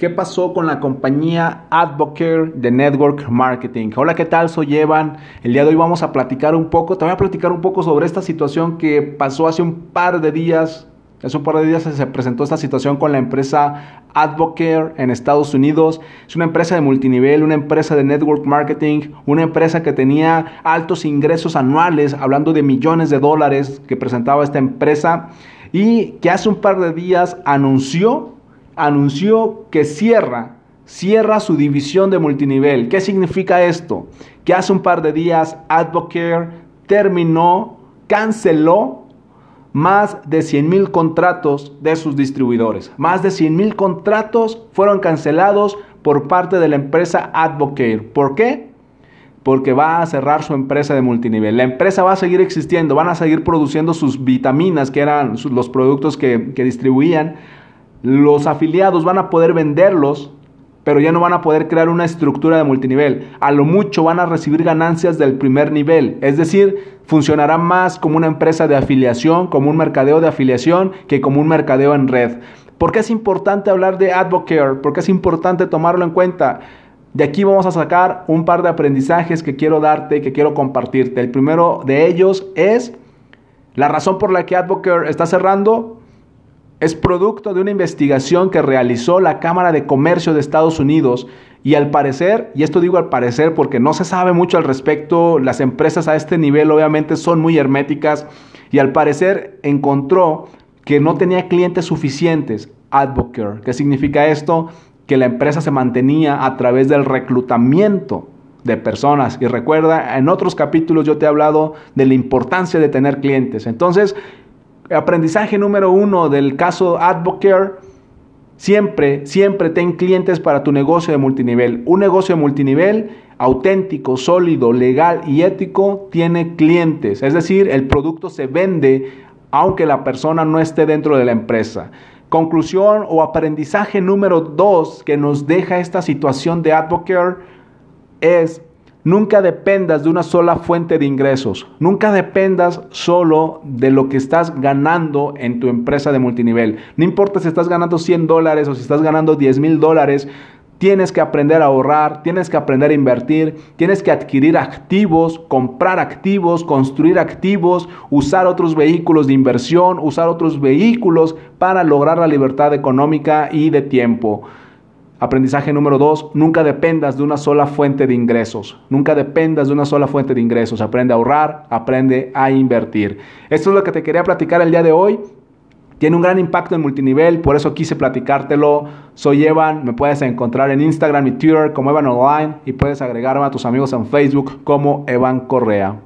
¿Qué pasó con la compañía Advocare de Network Marketing? Hola, ¿qué tal? Soy Evan. El día de hoy vamos a platicar un poco, te voy a platicar un poco sobre esta situación que pasó hace un par de días. Hace un par de días se presentó esta situación con la empresa Advocare en Estados Unidos. Es una empresa de multinivel, una empresa de network marketing, una empresa que tenía altos ingresos anuales, hablando de millones de dólares que presentaba esta empresa y que hace un par de días anunció anunció que cierra, cierra su división de multinivel. ¿Qué significa esto? Que hace un par de días Advocare terminó, canceló más de 100 mil contratos de sus distribuidores. Más de 100 mil contratos fueron cancelados por parte de la empresa Advocare. ¿Por qué? Porque va a cerrar su empresa de multinivel. La empresa va a seguir existiendo, van a seguir produciendo sus vitaminas, que eran los productos que, que distribuían, los afiliados van a poder venderlos, pero ya no van a poder crear una estructura de multinivel. A lo mucho van a recibir ganancias del primer nivel. Es decir, funcionará más como una empresa de afiliación, como un mercadeo de afiliación, que como un mercadeo en red. ¿Por qué es importante hablar de Advocare? ¿Por qué es importante tomarlo en cuenta? De aquí vamos a sacar un par de aprendizajes que quiero darte, que quiero compartirte. El primero de ellos es la razón por la que Advocare está cerrando es producto de una investigación que realizó la Cámara de Comercio de Estados Unidos y al parecer, y esto digo al parecer porque no se sabe mucho al respecto, las empresas a este nivel obviamente son muy herméticas y al parecer encontró que no tenía clientes suficientes, Advocare. ¿Qué significa esto? Que la empresa se mantenía a través del reclutamiento de personas. Y recuerda, en otros capítulos yo te he hablado de la importancia de tener clientes. Entonces, Aprendizaje número uno del caso Advocare. Siempre, siempre ten clientes para tu negocio de multinivel. Un negocio de multinivel auténtico, sólido, legal y ético tiene clientes. Es decir, el producto se vende aunque la persona no esté dentro de la empresa. Conclusión o aprendizaje número dos que nos deja esta situación de Advocare es Nunca dependas de una sola fuente de ingresos. Nunca dependas solo de lo que estás ganando en tu empresa de multinivel. No importa si estás ganando 100 dólares o si estás ganando 10 mil dólares. Tienes que aprender a ahorrar, tienes que aprender a invertir, tienes que adquirir activos, comprar activos, construir activos, usar otros vehículos de inversión, usar otros vehículos para lograr la libertad económica y de tiempo. Aprendizaje número dos, nunca dependas de una sola fuente de ingresos. Nunca dependas de una sola fuente de ingresos. Aprende a ahorrar, aprende a invertir. Esto es lo que te quería platicar el día de hoy. Tiene un gran impacto en multinivel, por eso quise platicártelo. Soy Evan, me puedes encontrar en Instagram y Twitter como Evan Online y puedes agregarme a tus amigos en Facebook como Evan Correa.